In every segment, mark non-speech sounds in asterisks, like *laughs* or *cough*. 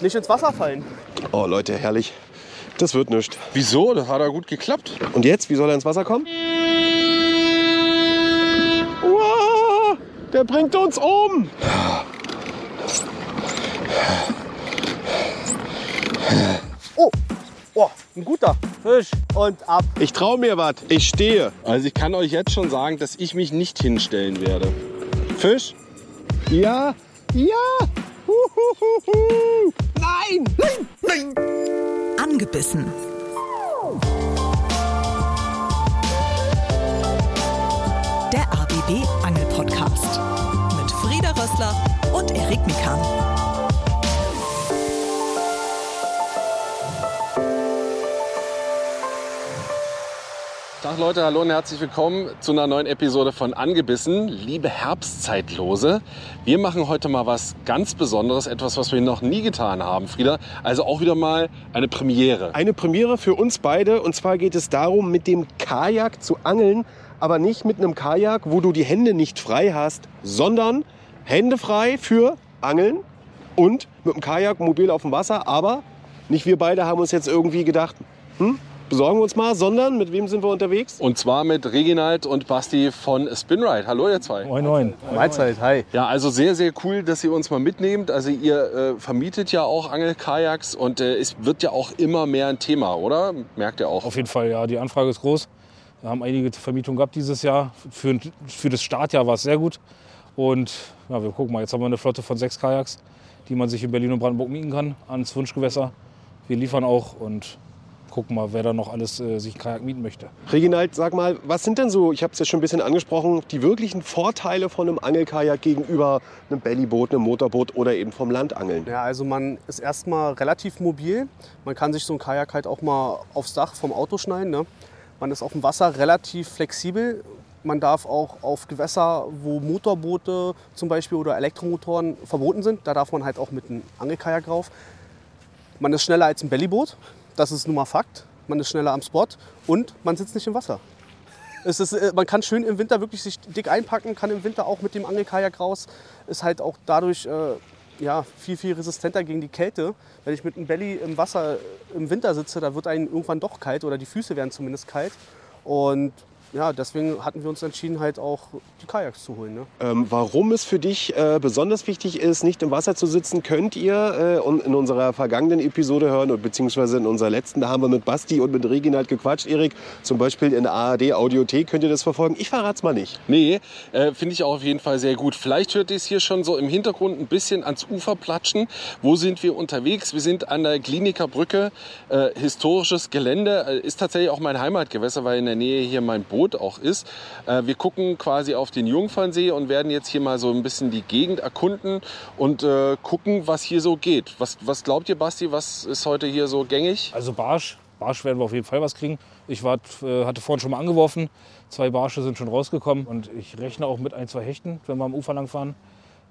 Nicht ins Wasser fallen. Oh Leute, herrlich. Das wird nichts. Wieso? Das hat ja gut geklappt. Und jetzt, wie soll er ins Wasser kommen? Uah, der bringt uns um. Oh, oh, ein guter Fisch. Und ab. Ich trau mir was. Ich stehe. Also ich kann euch jetzt schon sagen, dass ich mich nicht hinstellen werde. Fisch? Ja, ja. Huhuhuhu. Nein, nein, nein. Angebissen. Der ABB Angel Podcast mit Frieda Rössler und Erik Mikan. Tag Leute, hallo und herzlich willkommen zu einer neuen Episode von Angebissen, liebe Herbstzeitlose. Wir machen heute mal was ganz Besonderes, etwas, was wir noch nie getan haben, Frieda. Also auch wieder mal eine Premiere. Eine Premiere für uns beide. Und zwar geht es darum, mit dem Kajak zu angeln. Aber nicht mit einem Kajak, wo du die Hände nicht frei hast, sondern Hände frei für Angeln und mit dem Kajak mobil auf dem Wasser. Aber nicht wir beide haben uns jetzt irgendwie gedacht, hm, besorgen wir uns mal, sondern mit wem sind wir unterwegs? Und zwar mit Reginald und Basti von Spinride. Hallo ihr zwei. Moin, moin. Mahlzeit, hi. Ja, also sehr, sehr cool, dass ihr uns mal mitnehmt. Also ihr äh, vermietet ja auch Angelkajaks und äh, es wird ja auch immer mehr ein Thema, oder? Merkt ihr auch? Auf jeden Fall, ja. Die Anfrage ist groß. Wir haben einige Vermietungen gehabt dieses Jahr. Für, für das Startjahr war es sehr gut. Und ja, wir gucken mal, jetzt haben wir eine Flotte von sechs Kajaks, die man sich in Berlin und Brandenburg mieten kann, ans Wunschgewässer. Wir liefern auch und gucken mal, wer da noch alles äh, sich einen Kajak mieten möchte. Reginald, sag mal, was sind denn so, ich habe es ja schon ein bisschen angesprochen, die wirklichen Vorteile von einem Angelkajak gegenüber einem Bellyboot, einem Motorboot oder eben vom Landangeln? Ja, also man ist erstmal relativ mobil. Man kann sich so ein Kajak halt auch mal aufs Dach vom Auto schneiden. Ne? Man ist auf dem Wasser relativ flexibel. Man darf auch auf Gewässer, wo Motorboote zum Beispiel oder Elektromotoren verboten sind, da darf man halt auch mit einem Angelkajak drauf. Man ist schneller als ein Bellyboot, das ist nun mal Fakt. Man ist schneller am Spot und man sitzt nicht im Wasser. Ist, äh, man kann schön im Winter wirklich sich dick einpacken, kann im Winter auch mit dem Angelkajak raus. Ist halt auch dadurch äh, ja, viel, viel resistenter gegen die Kälte. Wenn ich mit einem Belly im Wasser im Winter sitze, da wird einem irgendwann doch kalt oder die Füße werden zumindest kalt. Und ja, deswegen hatten wir uns entschieden, halt auch die Kajaks zu holen. Ne? Ähm, warum es für dich äh, besonders wichtig ist, nicht im Wasser zu sitzen, könnt ihr äh, in unserer vergangenen Episode hören, und beziehungsweise in unserer letzten, da haben wir mit Basti und mit Reginald gequatscht, Erik, zum Beispiel in der ARD Audiothek, könnt ihr das verfolgen? Ich verrate es mal nicht. Nee, äh, finde ich auch auf jeden Fall sehr gut. Vielleicht hört ihr es hier schon so im Hintergrund ein bisschen ans Ufer platschen. Wo sind wir unterwegs? Wir sind an der Kliniker Brücke, äh, historisches Gelände. Äh, ist tatsächlich auch mein Heimatgewässer, weil in der Nähe hier mein Boot auch ist. Äh, wir gucken quasi auf den Jungfernsee und werden jetzt hier mal so ein bisschen die Gegend erkunden und äh, gucken, was hier so geht. Was, was glaubt ihr, Basti? Was ist heute hier so gängig? Also Barsch, Barsch werden wir auf jeden Fall was kriegen. Ich war, äh, hatte vorhin schon mal angeworfen. Zwei Barsche sind schon rausgekommen und ich rechne auch mit ein, zwei Hechten, wenn wir am Ufer lang fahren.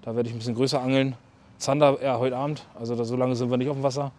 Da werde ich ein bisschen größer angeln. Zander eher heute Abend, also da, so lange sind wir nicht auf dem Wasser.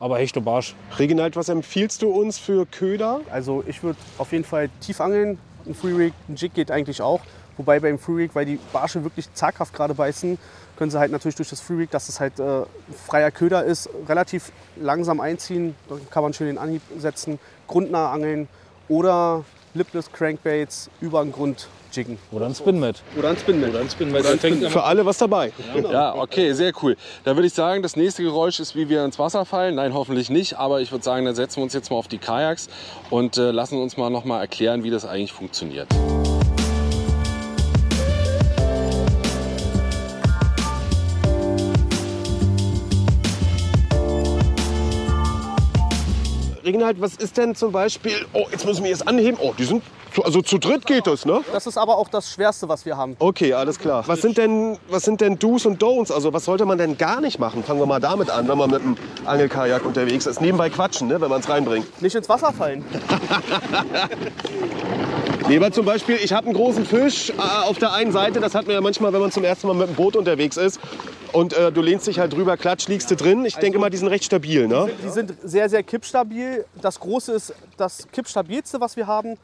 Aber Hecht und Barsch. Reginald, was empfiehlst du uns für Köder? Also ich würde auf jeden Fall tief angeln. Ein Free Rig, ein Jig geht eigentlich auch. Wobei beim Free Rig, weil die Barsche wirklich zaghaft gerade beißen, können sie halt natürlich durch das Free Rig, dass es halt äh, freier Köder ist, relativ langsam einziehen. Da kann man schön den Anhieb setzen, grundnah angeln oder Lipless Crankbaits über den Grund jiggen. Oder ein Spinmet. Oder ein Spinnet. Oder ein Spinmet. Der fängt Für alle was dabei. Ja, okay, sehr cool. Da würde ich sagen, das nächste Geräusch ist, wie wir ins Wasser fallen. Nein, hoffentlich nicht. Aber ich würde sagen, dann setzen wir uns jetzt mal auf die Kajaks und äh, lassen uns mal noch mal erklären, wie das eigentlich funktioniert. Reginald, was ist denn zum Beispiel, oh, jetzt müssen wir jetzt anheben. Oh, die sind, zu, also zu dritt geht das, ne? Das ist aber auch das Schwerste, was wir haben. Okay, alles klar. Was sind denn, was sind denn Do's und Don'ts? Also was sollte man denn gar nicht machen? Fangen wir mal damit an, wenn man mit einem Angelkajak unterwegs ist. Nebenbei quatschen, ne, wenn man es reinbringt. Nicht ins Wasser fallen. *laughs* Leber zum Beispiel, ich habe einen großen Fisch äh, auf der einen Seite. Das hat man ja manchmal, wenn man zum ersten Mal mit dem Boot unterwegs ist. Und äh, du lehnst dich halt drüber, klatsch, liegst du drin. Ich denke mal, die sind recht stabil, ne? Die sind sehr, sehr kippstabil. Das Große ist das kippstabilste, was wir haben.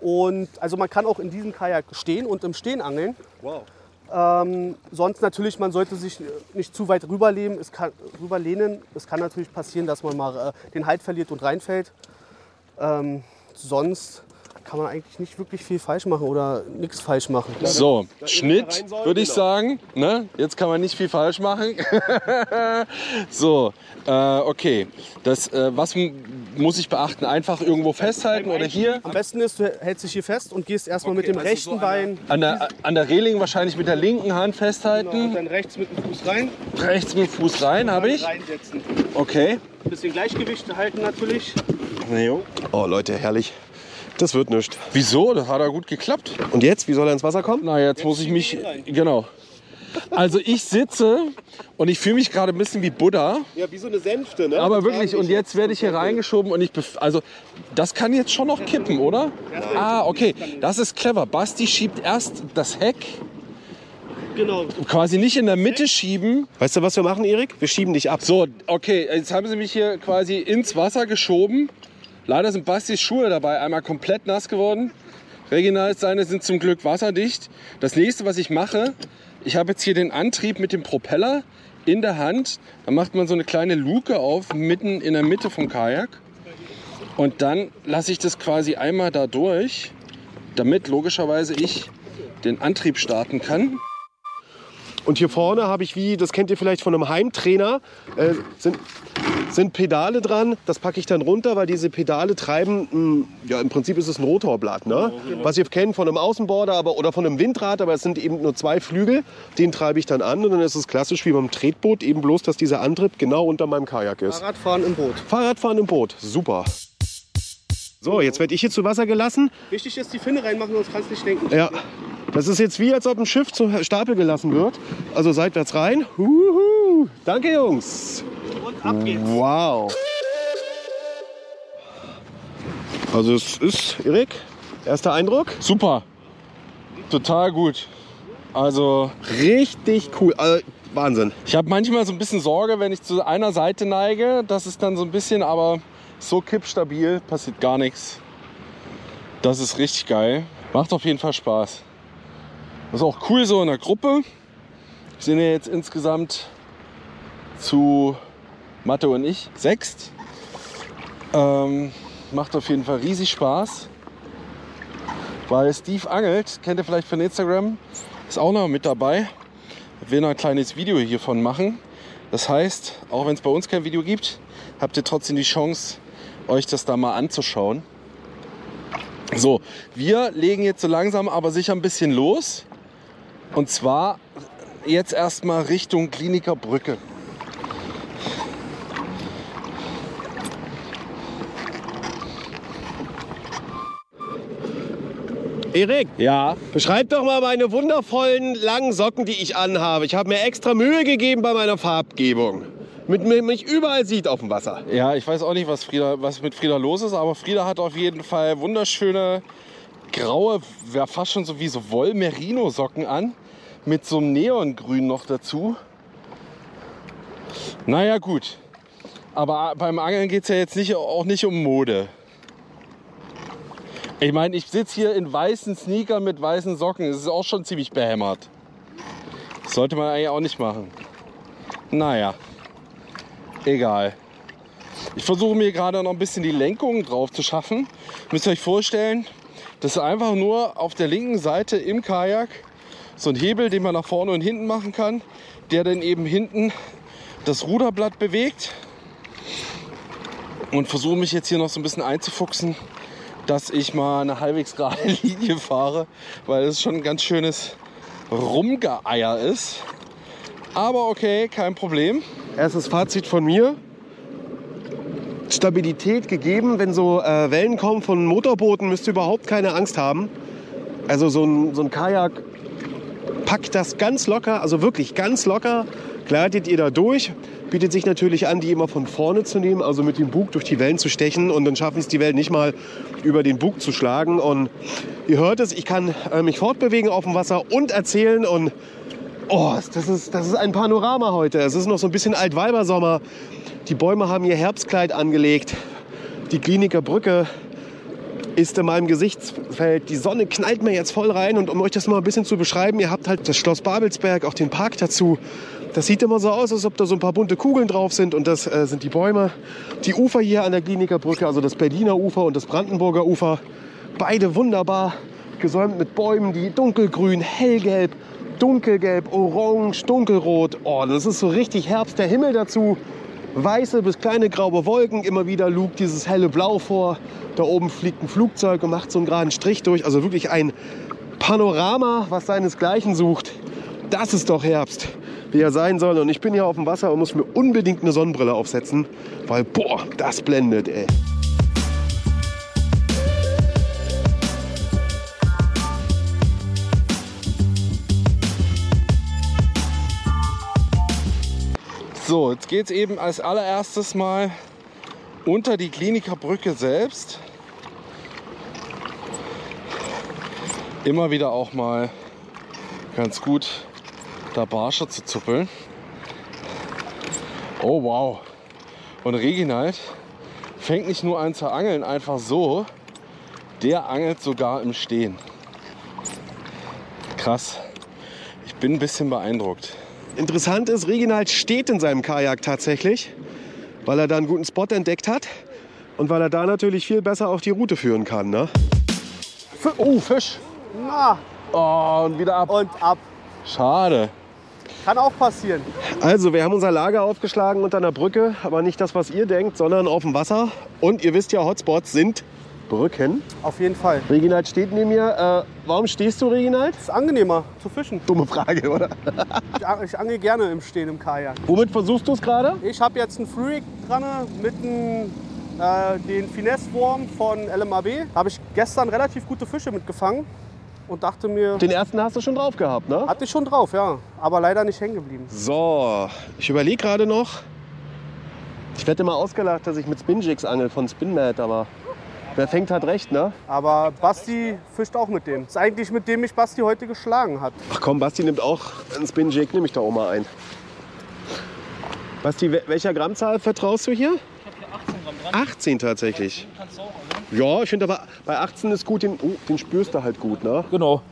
Und also man kann auch in diesem Kajak stehen und im Stehen angeln. Wow. Ähm, sonst natürlich, man sollte sich nicht zu weit rüberlehnen. Es kann, rüberlehnen. Es kann natürlich passieren, dass man mal äh, den Halt verliert und reinfällt. Ähm, sonst kann man eigentlich nicht wirklich viel falsch machen oder nichts falsch machen. So, Schnitt würde ich genau. sagen. Ne? Jetzt kann man nicht viel falsch machen. *laughs* so, äh, okay. Das, äh, was muss ich beachten? Einfach irgendwo festhalten oder hier? Am besten ist, du hältst dich hier fest und gehst erstmal mit dem also rechten so Bein An der, an der Reling wahrscheinlich mit der linken Hand genau, und festhalten. dann rechts mit dem Fuß rein. Rechts mit dem Fuß rein, habe ich. Reinsetzen. Okay. Ein bisschen Gleichgewicht halten natürlich. Oh Leute, herrlich. Das wird nichts. Wieso? Das hat ja gut geklappt. Und jetzt, wie soll er ins Wasser kommen? Na, jetzt muss ich mich. Genau. Also ich sitze und ich fühle mich gerade ein bisschen wie Buddha. Ja, wie so eine Sänfte, ne? Aber wirklich, und jetzt werde ich hier reingeschoben und ich. bef- Also, das kann jetzt schon noch kippen, oder? Ah, okay. Das ist clever. Basti schiebt erst das Heck, Genau. quasi nicht in der Mitte schieben. Weißt du, was wir machen, Erik? Wir schieben dich ab. So, okay, jetzt haben sie mich hier quasi ins Wasser geschoben. Leider sind Bastis Schuhe dabei einmal komplett nass geworden. Regional seine sind zum Glück wasserdicht. Das nächste, was ich mache, ich habe jetzt hier den Antrieb mit dem Propeller in der Hand. Da macht man so eine kleine Luke auf, mitten in der Mitte vom Kajak. Und dann lasse ich das quasi einmal da durch, damit logischerweise ich den Antrieb starten kann. Und hier vorne habe ich, wie, das kennt ihr vielleicht von einem Heimtrainer, äh, sind, sind Pedale dran. Das packe ich dann runter, weil diese Pedale treiben, mh, ja im Prinzip ist es ein Rotorblatt, ne? Was ihr kennt von einem Außenborder aber, oder von einem Windrad, aber es sind eben nur zwei Flügel. Den treibe ich dann an und dann ist es klassisch wie beim Tretboot, eben bloß, dass dieser Antrieb genau unter meinem Kajak ist. Fahrradfahren im Boot. Fahrradfahren im Boot, super. So, jetzt werde ich hier zu Wasser gelassen. Wichtig ist, die Finne reinmachen, sonst kannst du nicht denken. Ja, das ist jetzt wie, als ob ein Schiff zum Stapel gelassen wird. Also seitwärts rein. Huhu. Danke, Jungs. Und ab geht's. Wow. Also es ist, Erik, erster Eindruck? Super. Total gut. Also Richtig cool. Also, Wahnsinn. Ich habe manchmal so ein bisschen Sorge, wenn ich zu einer Seite neige. Das ist dann so ein bisschen, aber so kippstabil, passiert gar nichts. Das ist richtig geil. Macht auf jeden Fall Spaß. Das ist auch cool so in der Gruppe. Wir sind ja jetzt insgesamt zu Mathe und ich sechst. Ähm, macht auf jeden Fall riesig Spaß. Weil Steve angelt, kennt ihr vielleicht von Instagram, ist auch noch mit dabei will noch ein kleines Video hiervon machen. Das heißt, auch wenn es bei uns kein Video gibt, habt ihr trotzdem die Chance, euch das da mal anzuschauen. So, wir legen jetzt so langsam aber sicher ein bisschen los. Und zwar jetzt erstmal Richtung Kliniker Brücke. Erik, Ja, beschreib doch mal meine wundervollen langen Socken, die ich anhabe. Ich habe mir extra Mühe gegeben bei meiner Farbgebung. Mit mir mich überall sieht auf dem Wasser. Ja, ich weiß auch nicht, was, Frieda, was mit Frieda los ist, aber Frieda hat auf jeden Fall wunderschöne graue, ja fast schon so wie so Woll-Merino-Socken an. Mit so einem Neongrün noch dazu. Naja, gut. Aber beim Angeln geht es ja jetzt nicht, auch nicht um Mode. Ich meine, ich sitze hier in weißen Sneakern mit weißen Socken. Das ist auch schon ziemlich behämmert. Sollte man eigentlich auch nicht machen. Naja. Egal. Ich versuche mir gerade noch ein bisschen die Lenkung drauf zu schaffen. Müsst ihr euch vorstellen, das ist einfach nur auf der linken Seite im Kajak so ein Hebel, den man nach vorne und hinten machen kann, der dann eben hinten das Ruderblatt bewegt. Und versuche mich jetzt hier noch so ein bisschen einzufuchsen, dass ich mal eine halbwegs gerade *laughs* Linie fahre, weil es schon ein ganz schönes Rumgeeier ist. Aber okay, kein Problem. Erstes Fazit von mir. Stabilität gegeben. Wenn so äh, Wellen kommen von Motorbooten, müsst ihr überhaupt keine Angst haben. Also so ein, so ein Kajak packt das ganz locker, also wirklich ganz locker. Gleitet ihr da durch. Bietet sich natürlich an, die immer von vorne zu nehmen, also mit dem Bug durch die Wellen zu stechen. Und dann schaffen es die Wellen nicht mal über den Bug zu schlagen. Und ihr hört es, ich kann äh, mich fortbewegen auf dem Wasser und erzählen. Und Oh, das ist, das ist ein Panorama heute. Es ist noch so ein bisschen Altweibersommer. Die Bäume haben ihr Herbstkleid angelegt. Die Kliniker Brücke ist in meinem Gesichtsfeld. Die Sonne knallt mir jetzt voll rein und um euch das mal ein bisschen zu beschreiben, ihr habt halt das Schloss Babelsberg, auch den Park dazu. Das sieht immer so aus, als ob da so ein paar bunte Kugeln drauf sind und das äh, sind die Bäume. Die Ufer hier an der Kliniker Brücke, also das Berliner Ufer und das Brandenburger Ufer, beide wunderbar gesäumt mit Bäumen, die dunkelgrün, hellgelb, dunkelgelb, orange, dunkelrot. Oh, das ist so richtig Herbst. Der Himmel dazu, weiße bis kleine graue Wolken. Immer wieder lugt dieses helle Blau vor. Da oben fliegt ein Flugzeug und macht so einen geraden Strich durch. Also wirklich ein Panorama, was seinesgleichen sucht. Das ist doch Herbst, wie er sein soll. Und ich bin hier auf dem Wasser und muss mir unbedingt eine Sonnenbrille aufsetzen, weil, boah, das blendet, ey. So, jetzt geht es eben als allererstes mal unter die Kliniker Brücke selbst. Immer wieder auch mal ganz gut da Barsche zu zuppeln. Oh wow. Und Reginald fängt nicht nur an zu angeln, einfach so. Der angelt sogar im Stehen. Krass. Ich bin ein bisschen beeindruckt. Interessant ist, Reginald steht in seinem Kajak tatsächlich, weil er da einen guten Spot entdeckt hat und weil er da natürlich viel besser auf die Route führen kann. Ne? F oh, Fisch. Na, Oh, und wieder ab. und ab. Schade. Kann auch passieren. Also, wir haben unser Lager aufgeschlagen unter einer Brücke, aber nicht das, was ihr denkt, sondern auf dem Wasser. Und ihr wisst ja, Hotspots sind Brücken. Auf jeden Fall. Reginald steht neben mir. Äh, warum stehst du, Reginald? Ist angenehmer zu fischen. Dumme Frage, oder? Ich Ich angel gerne im Stehen im Kajak. Womit versuchst du es gerade? Ich habe jetzt einen Freak dran mit einem, äh, den Finesse-Wurm von LMAB. Habe ich gestern relativ gute Fische mitgefangen und dachte mir, Den ersten hast du schon drauf gehabt, ne? hatte ich schon drauf, ja. Aber leider nicht hängen geblieben. So, ich überlege gerade noch. Ich werde immer ausgelacht, dass ich mit Spinjigs angel von Spinmat, aber wer fängt hat recht, ne? Aber Basti fischt auch mit dem. Ist eigentlich mit dem mich Basti heute geschlagen hat. Ach komm, Basti nimmt auch einen Spinjig, nehme ich da auch mal ein. Basti, wel- welcher Grammzahl vertraust du hier? Ich habe hier 18 Gramm dran. 18 tatsächlich. Kannst du auch, Ja, ich finde aber bei 18 ist gut, den, oh, den spürst du halt gut, ne? Genau.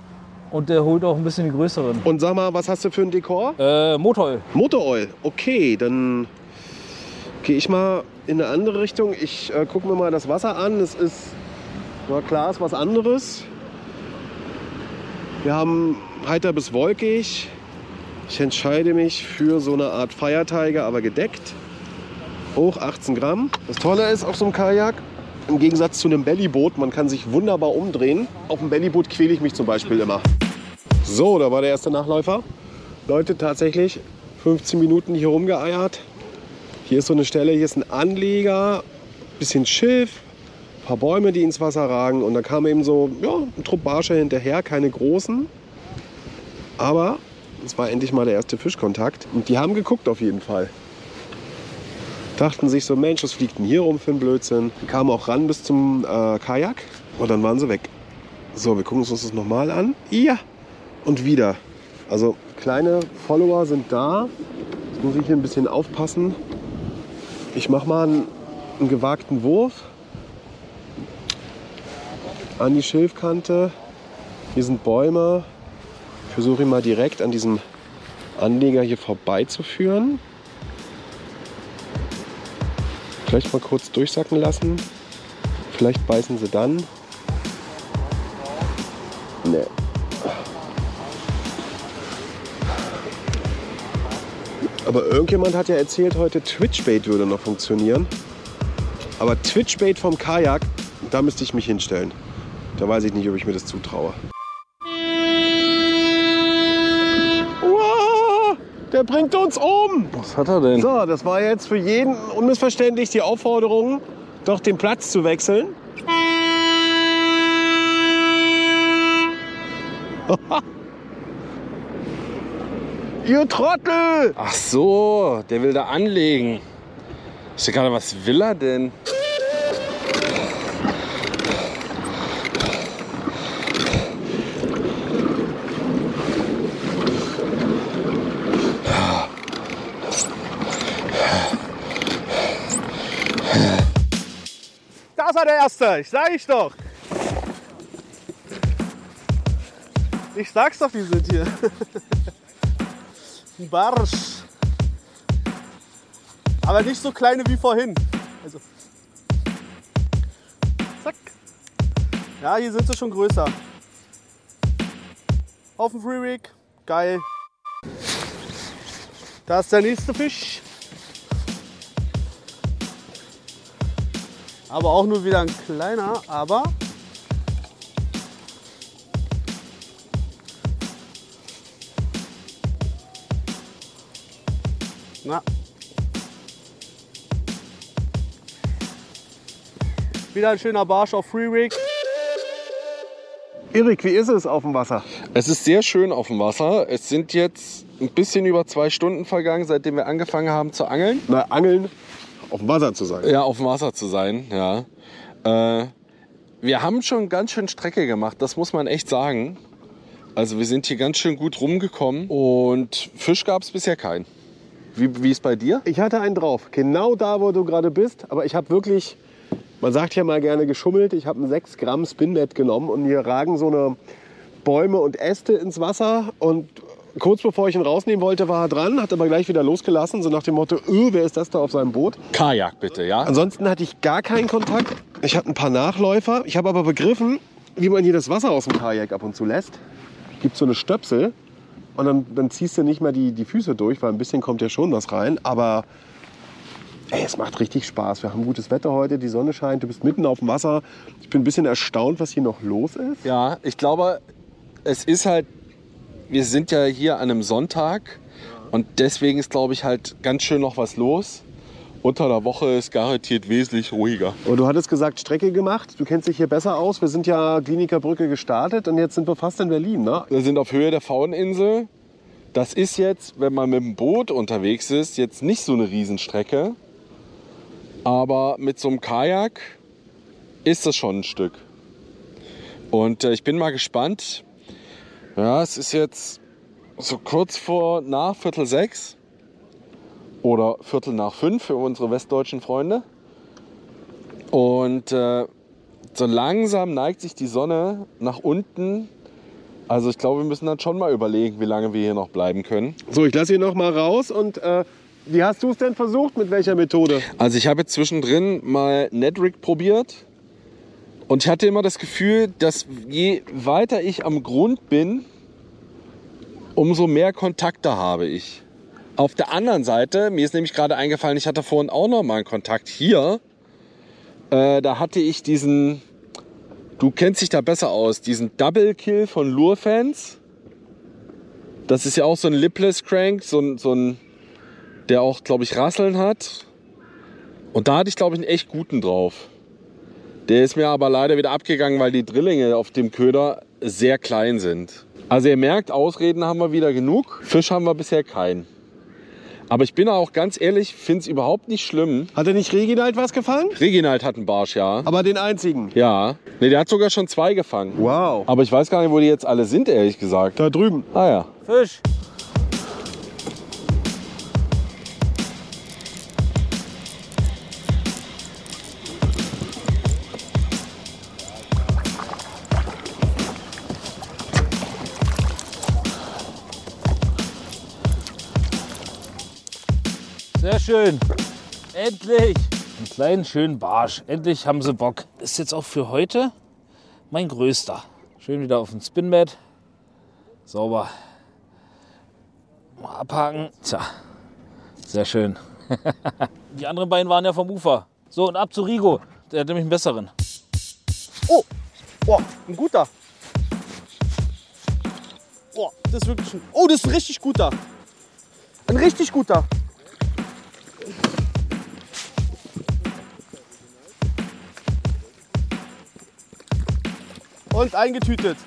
Und der holt auch ein bisschen die größeren. Und sag mal, was hast du für ein Dekor? Äh, Motoröl. Motoroil. Okay, dann gehe ich mal in eine andere Richtung. Ich äh, gucke mir mal das Wasser an. Es ist, na klar, ist was anderes. Wir haben heiter bis wolkig. Ich entscheide mich für so eine Art Feiertiger, aber gedeckt. Hoch 18 Gramm. Das Tolle ist auf so einem Kajak, im Gegensatz zu einem Bellyboot, man kann sich wunderbar umdrehen. Auf dem Bellyboot quäle ich mich zum Beispiel immer. So, da war der erste Nachläufer. Leute, tatsächlich 15 Minuten hier rumgeeiert. Hier ist so eine Stelle, hier ist ein Anleger, bisschen Schilf, paar Bäume, die ins Wasser ragen. Und da kam eben so ja, ein Trupp Barsche hinterher, keine großen. Aber es war endlich mal der erste Fischkontakt. Und die haben geguckt auf jeden Fall. Dachten sich so, Mensch, was fliegt denn hier rum für ein Blödsinn? Die kamen auch ran bis zum äh, Kajak und dann waren sie weg. So, wir gucken uns das nochmal an. Ja, und wieder. Also kleine Follower sind da. Jetzt muss ich hier ein bisschen aufpassen. Ich mache mal einen, einen gewagten Wurf an die Schilfkante. Hier sind Bäume. Ich versuche ihn mal direkt an diesem Anleger hier vorbeizuführen. Vielleicht mal kurz durchsacken lassen. Vielleicht beißen sie dann. Nee. Aber irgendjemand hat ja erzählt, heute Twitchbait würde noch funktionieren. Aber Twitchbait vom Kajak, da müsste ich mich hinstellen. Da weiß ich nicht, ob ich mir das zutraue. Uah, der bringt uns um! Was hat er denn? So, das war jetzt für jeden unmissverständlich die Aufforderung, doch den Platz zu wechseln. *laughs* Ihr Trottel! Ach so, der will da anlegen. Ich denke gerade, was will er denn? Das war der erste, ich sage ich doch. Ich sag's doch, die sind hier. *laughs* Ein Barsch. Aber nicht so kleine wie vorhin. Also. Zack. Ja, hier sind sie schon größer. Auf dem Free Rig. Geil. Da ist der nächste Fisch. Aber auch nur wieder ein kleiner, aber Na. Wieder ein schöner Barsch auf Free Rig. Erik, wie ist es auf dem Wasser? Es ist sehr schön auf dem Wasser. Es sind jetzt ein bisschen über zwei Stunden vergangen, seitdem wir angefangen haben zu angeln. Na, Angeln auf dem Wasser zu sein. Ja, auf dem Wasser zu sein, ja. Äh, wir haben schon ganz schön Strecke gemacht, das muss man echt sagen. Also wir sind hier ganz schön gut rumgekommen und Fisch gab es bisher keinen. Wie, wie ist bei dir? Ich hatte einen drauf, genau da, wo du gerade bist. Aber ich habe wirklich, man sagt ja mal gerne geschummelt. Ich habe ein 6 Gramm Spinnet genommen und hier ragen so eine Bäume und Äste ins Wasser. Und kurz bevor ich ihn rausnehmen wollte, war er dran, hat aber gleich wieder losgelassen, so nach dem Motto, öh, wer ist das da auf seinem Boot? Kajak bitte, ja? Ansonsten hatte ich gar keinen Kontakt. Ich hatte ein paar Nachläufer. Ich habe aber begriffen, wie man hier das Wasser aus dem Kajak ab und zu lässt. Gibt so eine Stöpsel und dann, dann ziehst du nicht mehr die, die Füße durch, weil ein bisschen kommt ja schon was rein. Aber ey, es macht richtig Spaß. Wir haben gutes Wetter heute, die Sonne scheint, du bist mitten auf dem Wasser. Ich bin ein bisschen erstaunt, was hier noch los ist. Ja, ich glaube, es ist halt, wir sind ja hier an einem Sonntag und deswegen ist, glaube ich, halt ganz schön noch was los. Unter der Woche ist garantiert wesentlich ruhiger. Und du hattest gesagt, Strecke gemacht. Du kennst dich hier besser aus. Wir sind ja Kliniker Brücke gestartet und jetzt sind wir fast in Berlin. Ne? Wir sind auf Höhe der Fauninsel. Das ist jetzt, wenn man mit dem Boot unterwegs ist, jetzt nicht so eine Riesenstrecke. Aber mit so einem Kajak ist das schon ein Stück. Und äh, ich bin mal gespannt. Ja, es ist jetzt so kurz vor nach Viertel sechs oder Viertel nach fünf für unsere westdeutschen Freunde. Und äh, so langsam neigt sich die Sonne nach unten. Also ich glaube, wir müssen dann schon mal überlegen, wie lange wir hier noch bleiben können. So, ich lasse hier noch mal raus. Und äh, wie hast du es denn versucht? Mit welcher Methode? Also ich habe jetzt zwischendrin mal Netrig probiert. Und ich hatte immer das Gefühl, dass je weiter ich am Grund bin, umso mehr Kontakte habe ich. Auf der anderen Seite, mir ist nämlich gerade eingefallen, ich hatte vorhin auch noch mal einen Kontakt hier. Äh, da hatte ich diesen, du kennst dich da besser aus, diesen Double Kill von Lure-Fans. Das ist ja auch so ein Lipless Crank, so so ein der auch, glaube ich, Rasseln hat. Und da hatte ich, glaube ich, einen echt guten drauf. Der ist mir aber leider wieder abgegangen, weil die Drillinge auf dem Köder sehr klein sind. Also ihr merkt, Ausreden haben wir wieder genug. Fisch haben wir bisher keinen. Aber ich bin auch ganz ehrlich, finde es überhaupt nicht schlimm. Hat dir nicht Reginald was gefallen? Reginald hat einen Barsch, ja. Aber den einzigen. Ja. Ne, der hat sogar schon zwei gefangen. Wow. Aber ich weiß gar nicht, wo die jetzt alle sind, ehrlich gesagt. Da drüben. Ah ja. Fisch. Schön. Endlich. Einen kleinen, schönen Barsch. Endlich haben sie Bock. Ist jetzt auch für heute mein größter. Schön wieder auf dem Spinbett. Sauber. Mal abhaken. Tja, sehr schön. *laughs* Die anderen beiden waren ja vom Ufer. So, und ab zu Rigo. Der hat nämlich einen besseren. Oh, boah, ein guter. Boah, das ist wirklich ein. Oh, das ist ein richtig guter. Ein richtig guter. Und eingetütet.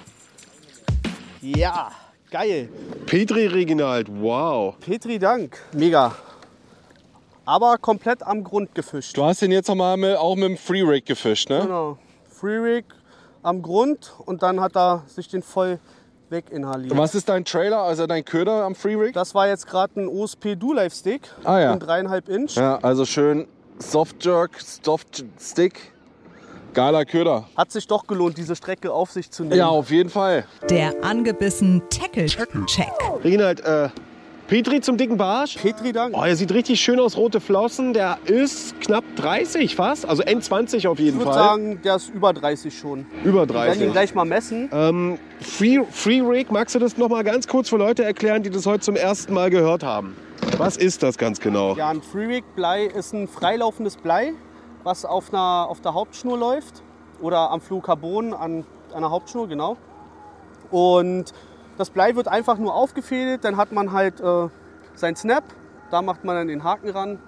Ja, geil. Petri Reginald. Wow. Petri Dank. Mega. Aber komplett am Grund gefischt. Du hast den jetzt nochmal mit, auch mit dem Free Rig gefischt, ne? Genau. Free Rig am Grund und dann hat er sich den voll weginhaliert. Was ist dein Trailer, also dein Köder am Free Rig? Das war jetzt gerade ein OSP Do-Life Stick. Ah, ja. Ein dreieinhalb Inch. Ja, also schön Soft Jerk, Soft Stick. Geiler Köder. Hat sich doch gelohnt, diese Strecke auf sich zu nehmen. Ja, auf jeden Fall. Der angebissen Tackle-Check. Reginald, äh, Petri zum dicken Barsch. Petri Dank. Oh, er sieht richtig schön aus, rote Flossen. Der ist knapp 30 fast, also N20 auf ich jeden würde Fall. sagen, der ist über 30 schon. Über Wir werden ihn 30. gleich mal messen. Ähm, Free, Free Rig, magst du das noch mal ganz kurz für Leute erklären, die das heute zum ersten Mal gehört haben? Was ist das ganz genau? Ja, ein Freewig Blei ist ein freilaufendes Blei, was auf, einer, auf der Hauptschnur läuft oder am Fluorcarbon an einer Hauptschnur, genau. Und das Blei wird einfach nur aufgefädelt, dann hat man halt äh, sein Snap, da macht man dann den Haken ran,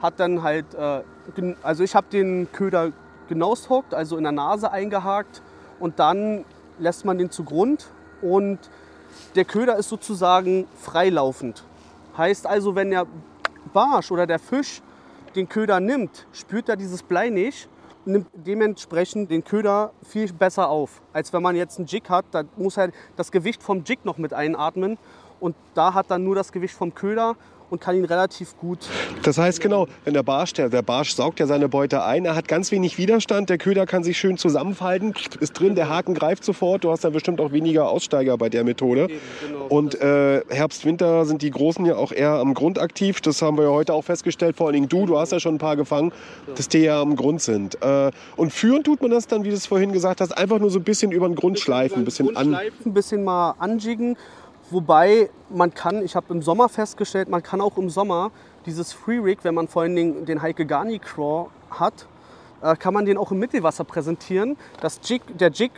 hat dann halt, äh, also ich habe den Köder genaushockt, also in der Nase eingehakt und dann lässt man den zu Grund und der Köder ist sozusagen freilaufend. Heißt also, wenn der Barsch oder der Fisch den Köder nimmt, spürt er dieses Blei nicht nimmt dementsprechend den Köder viel besser auf. Als wenn man jetzt einen Jig hat, da muss er das Gewicht vom Jig noch mit einatmen und da hat dann nur das Gewicht vom Köder und kann ihn relativ gut Das heißt genau, wenn der Barsch, der, der Barsch saugt ja seine Beute ein, er hat ganz wenig Widerstand, der Köder kann sich schön zusammenfalten, ist drin, der Haken greift sofort, du hast dann bestimmt auch weniger Aussteiger bei der Methode. Und äh, Herbst, Winter sind die Großen ja auch eher am Grund aktiv, das haben wir ja heute auch festgestellt, vor allen Dingen du, du hast ja schon ein paar gefangen, dass die ja am Grund sind. Äh, und führen tut man das dann, wie du es vorhin gesagt hast, einfach nur so ein bisschen über den Grund schleifen, ein bisschen an... ein bisschen mal anjiggen. Wobei man kann, ich habe im Sommer festgestellt, man kann auch im Sommer dieses Free Rig, wenn man vor allen Dingen den Heike Garni Craw hat, äh, kann man den auch im Mittelwasser präsentieren. Das Jig, der Jig,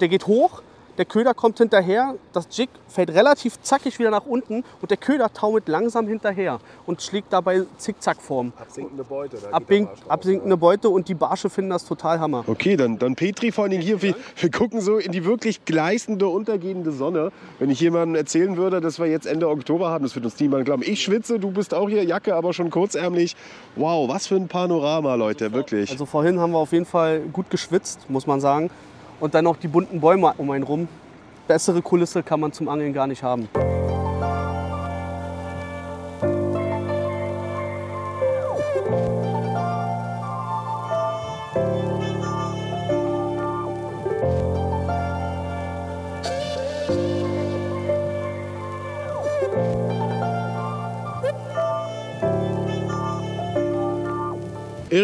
der geht hoch, der Köder kommt hinterher, das Jig fällt relativ zackig wieder nach unten und der Köder taumelt langsam hinterher und schlägt dabei Zickzackform. Absinkende Beute. Abwink, absinkende Beute und die Barsche finden das total Hammer. Okay, dann, dann Petri vor allen Dingen hier. Wir, wir gucken so in die wirklich gleißende, untergehende Sonne. Wenn ich jemandem erzählen würde, dass wir jetzt Ende Oktober haben, das wird uns niemand glauben. Ich schwitze, du bist auch hier, Jacke, aber schon kurzärmlich. Wow, was für ein Panorama, Leute, wirklich. Also vorhin haben wir auf jeden Fall gut geschwitzt, muss man sagen. Und dann noch die bunten Bäume um einen rum. Bessere Kulisse kann man zum Angeln gar nicht haben.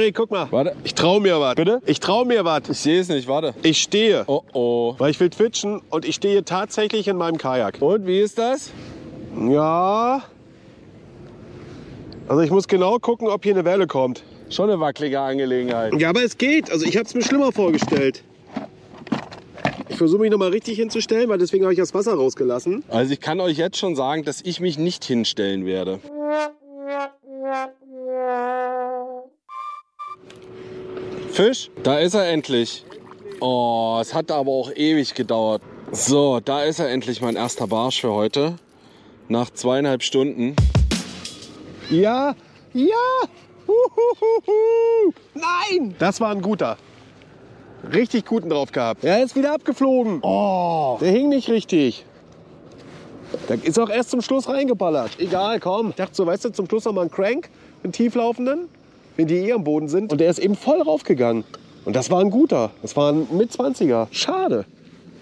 Erik, guck mal. Warte. Ich trau mir was. Bitte? Ich trau mir was. Ich sehe es nicht, warte. Ich stehe, Oh oh. weil ich will twitchen und ich stehe tatsächlich in meinem Kajak. Und wie ist das? Ja. Also ich muss genau gucken, ob hier eine Welle kommt. Schon eine wackelige Angelegenheit. Ja, aber es geht. Also ich habe es mir schlimmer vorgestellt. Ich versuche mich noch mal richtig hinzustellen, weil deswegen habe ich das Wasser rausgelassen. Also ich kann euch jetzt schon sagen, dass ich mich nicht hinstellen werde. Fisch, da ist er endlich. Oh, es hat aber auch ewig gedauert. So, da ist er endlich, mein erster Barsch für heute. Nach zweieinhalb Stunden. Ja, ja. Huhuhuhu. Nein, das war ein guter. Richtig guten drauf gehabt. Er ist wieder abgeflogen. Oh, der hing nicht richtig. Der ist auch erst zum Schluss reingeballert. Egal, komm. Ich dachte so, weißt du, zum Schluss noch mal einen Crank, einen tieflaufenden, wenn die eh am Boden sind. Und der ist eben voll raufgegangen. Und das war ein guter. Das war ein Mit-20er. Schade.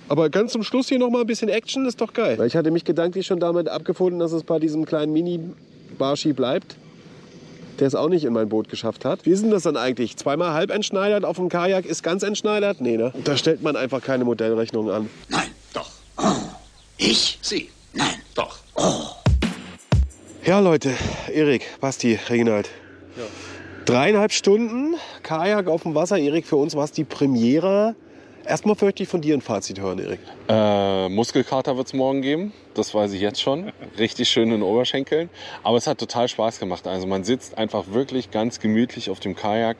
Aber ganz zum Schluss hier noch mal ein bisschen Action, ist doch geil. Weil ich hatte mich gedanklich schon damit abgefunden, dass es bei diesem kleinen Mini-Barschi bleibt der es auch nicht in mein Boot geschafft hat. Wie ist denn das dann eigentlich? Zweimal halb entschneidert auf dem Kajak ist ganz entschneidert? Nee, ne? Da stellt man einfach keine Modellrechnung an. Nein, doch. Oh. Ich? Sie? Nein, doch. Oh. Ja, Leute, Erik, Basti, Reginald. Dreieinhalb Stunden Kajak auf dem Wasser. Erik, für uns war es die Premiere. Erstmal möchte ich von dir ein Fazit hören, Erik. Äh, Muskelkater wird es morgen geben. Das weiß ich jetzt schon. Richtig schön in den Oberschenkeln. Aber es hat total Spaß gemacht. Also man sitzt einfach wirklich ganz gemütlich auf dem Kajak.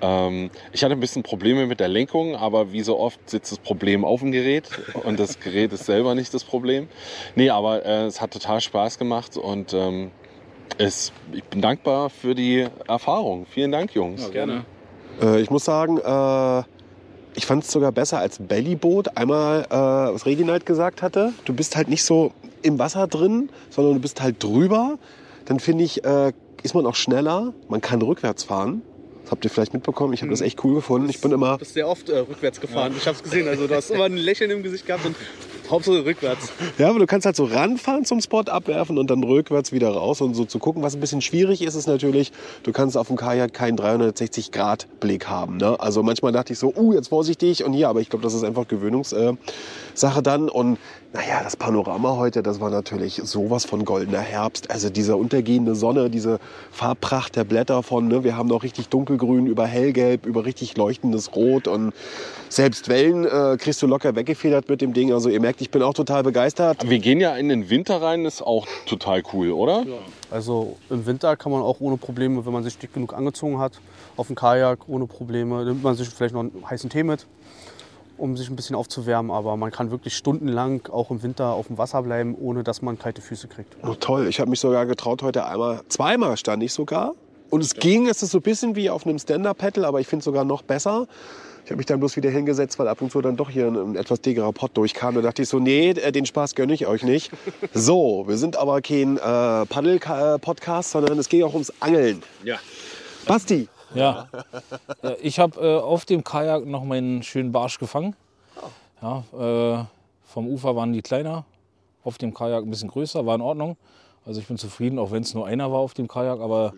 Ähm, ich hatte ein bisschen Probleme mit der Lenkung, aber wie so oft sitzt das Problem auf dem Gerät und das Gerät ist selber nicht das Problem. Nee, aber äh, es hat total Spaß gemacht und ähm, es, ich bin dankbar für die Erfahrung. Vielen Dank, Jungs. Gerne. Äh, ich muss sagen, äh, ich fand es sogar besser als Bellyboot. Einmal, äh, was Reginald gesagt hatte, du bist halt nicht so im Wasser drin, sondern du bist halt drüber. Dann finde ich, äh, ist man auch schneller, man kann rückwärts fahren. Das habt ihr vielleicht mitbekommen. Ich habe das echt cool gefunden. Ich bin immer. Du bist sehr oft äh, rückwärts gefahren. Ich habe es gesehen. Also du hast immer ein Lächeln im Gesicht gehabt und Hauptsache rückwärts. Ja, aber du kannst halt so ranfahren zum Spot, abwerfen und dann rückwärts wieder raus und so zu gucken. Was ein bisschen schwierig ist, ist natürlich, du kannst auf dem Kajak keinen 360-Grad-Blick haben. Ne? Also manchmal dachte ich so, uh, jetzt vorsichtig und hier, aber ich glaube, das ist einfach Gewöhnungssache dann. Und naja, das Panorama heute, das war natürlich sowas von goldener Herbst. Also diese untergehende Sonne, diese Farbpracht der Blätter von, ne? wir haben noch richtig dunkelgrün über hellgelb, über richtig leuchtendes Rot und selbst Wellen äh, kriegst du locker weggefedert mit dem Ding. Also ihr merkt, ich bin auch total begeistert. Wir gehen ja in den Winter rein, ist auch total cool, oder? Also im Winter kann man auch ohne Probleme, wenn man sich dick genug angezogen hat, auf dem Kajak ohne Probleme, nimmt man sich vielleicht noch einen heißen Tee mit, um sich ein bisschen aufzuwärmen. Aber man kann wirklich stundenlang auch im Winter auf dem Wasser bleiben, ohne dass man kalte Füße kriegt. Oh, toll, ich habe mich sogar getraut heute einmal, zweimal stand ich sogar. Und es ging, es ist so ein bisschen wie auf einem Stand-Up-Paddle, aber ich finde es sogar noch besser. Ich habe mich dann bloß wieder hingesetzt, weil ab und zu dann doch hier ein, ein etwas digerer Pott durchkam. Da dachte ich so, nee, äh, den Spaß gönne ich euch nicht. *laughs* So, wir sind aber kein äh, Paddel-Podcast, sondern es geht auch ums Angeln. Ja. Basti, Ja. ja ich habe äh, auf dem Kajak noch meinen schönen Barsch gefangen. Ja, äh, vom Ufer waren die kleiner, auf dem Kajak ein bisschen größer, war in Ordnung. Also ich bin zufrieden, auch wenn es nur einer war auf dem Kajak, aber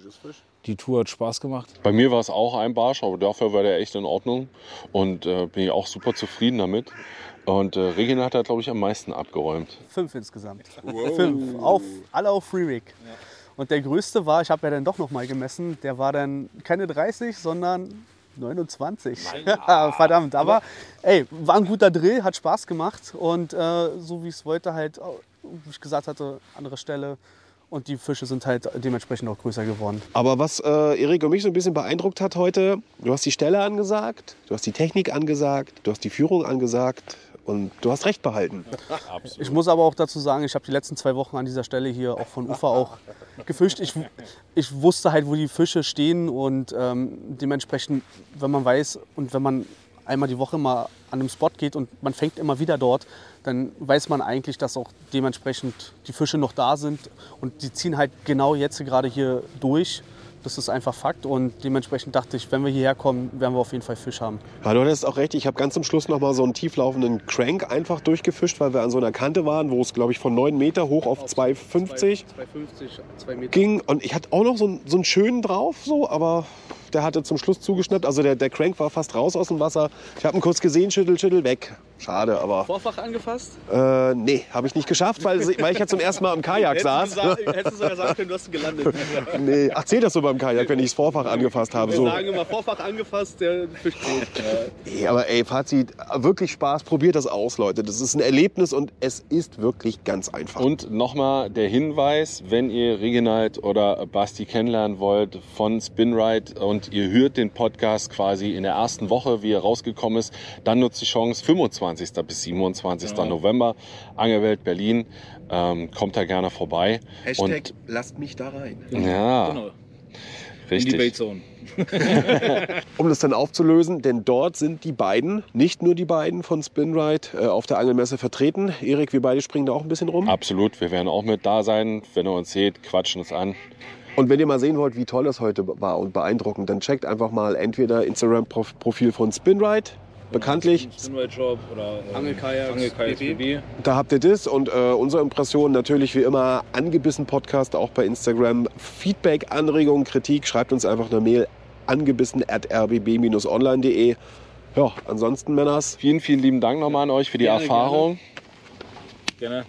die Tour hat Spaß gemacht. Bei mir war es auch ein Barsch, aber dafür war der echt in Ordnung. Und äh, bin ich auch super zufrieden damit. Und äh, Regina hat da, glaube ich, am meisten abgeräumt. Fünf insgesamt. Fünf. Auf, alle auf Free Rig. Und der größte war, ich habe ja dann doch noch mal gemessen, der war dann keine 30, sondern 29. *laughs* Verdammt, aber ey, war ein guter Drill, hat Spaß gemacht und äh, so wie ich es wollte halt, wie ich gesagt hatte, andere Stelle und die Fische sind halt dementsprechend auch größer geworden. aber was äh, Erik und mich so ein bisschen beeindruckt hat heute, du hast die Stelle angesagt, du hast die Technik angesagt, du hast die Führung angesagt und du hast recht behalten. *laughs* Ich muss aber auch dazu sagen, ich habe die letzten zwei Wochen an dieser Stelle hier auch von Ufer auch gefischt. Ich, ich wusste halt, wo die Fische stehen und ähm, dementsprechend, wenn man weiß und wenn man einmal die Woche mal an einem Spot geht und man fängt immer wieder dort, dann weiß man eigentlich, dass auch dementsprechend die Fische noch da sind und die ziehen halt genau jetzt gerade hier durch. Das ist einfach Fakt und dementsprechend dachte ich, wenn wir hierher kommen, werden wir auf jeden Fall Fisch haben. Ja, du hattest auch recht, ich habe ganz zum Schluss noch mal so einen tieflaufenden Crank einfach durchgefischt, weil wir an so einer Kante waren, wo es, glaube ich, von 9 Meter hoch auf 2,50 2,50, 2 Meter. ging. Und ich hatte auch noch so, einen- so einen schönen drauf, so, aber der hatte zum Schluss zugeschnappt. Also der, der Crank war fast raus aus dem Wasser. Ich habe ihn kurz gesehen, schüttel, schüttel, weg. Schade, aber Vorfach angefasst? äh, nee, habe ich nicht geschafft, weil, weil ich ja zum ersten Mal im Kajak saß. Hättest du sogar sagen können, du hast gelandet. *laughs* Nee, ach, zählt das so beim Kajak, wenn ich das Vorfach angefasst habe? Wir So. sagen immer Vorfach angefasst, der Fisch tot. Nee, aber ey, Fazit, wirklich Spaß, probiert das aus, Leute. Das ist ein Erlebnis und es ist wirklich ganz einfach. Und nochmal der Hinweis, wenn ihr Reginald oder Basti kennenlernen wollt von Spinride und ihr hört den Podcast quasi in der ersten Woche, wie er rausgekommen ist, dann nutzt die Chance 25. bis 27. November, Angelwelt Berlin. Ähm, kommt da gerne vorbei. Hashtag lasst mich da rein. Und, ja, Genau. richtig. Zone. *laughs* Um das dann aufzulösen, denn dort sind die beiden, nicht nur die beiden von Spinride, äh, auf der Angelmesse vertreten. Erik, wir beide springen da auch ein bisschen rum. Absolut, wir werden auch mit da sein. Wenn ihr uns seht, quatschen uns an. Und wenn ihr mal sehen wollt, wie toll das heute war und beeindruckend, dann checkt einfach mal entweder Instagram-Profil von Spinride, bekanntlich. Spinride Shop oder ähm, Angelkajaks, Angelkajaks BB. Da habt ihr das und äh, unsere Impression natürlich wie immer angebissen Podcast auch bei Instagram. Feedback, Anregungen, Kritik, schreibt uns einfach eine Mail angebissen at rbb-online.de. Ja, ansonsten Männers, Vielen, vielen lieben Dank nochmal an euch für die Gerne, Erfahrung Gerne.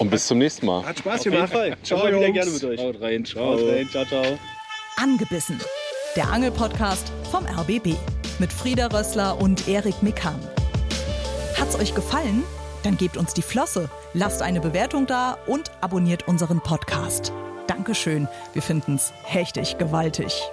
Und bis zum nächsten Mal. hat Spaß Auf jeden Fall. Ciao, Immer wieder gerne mit euch. Haut rein. Ciao. Haut rein. Ciao, ciao. Angebissen. Der Angelpodcast vom RBB mit Frieda Rössler und Erik Mikan. Hat's euch gefallen? Dann gebt uns die Flosse, lasst eine Bewertung da und abonniert unseren Podcast. Dankeschön, wir finden's hechtig gewaltig.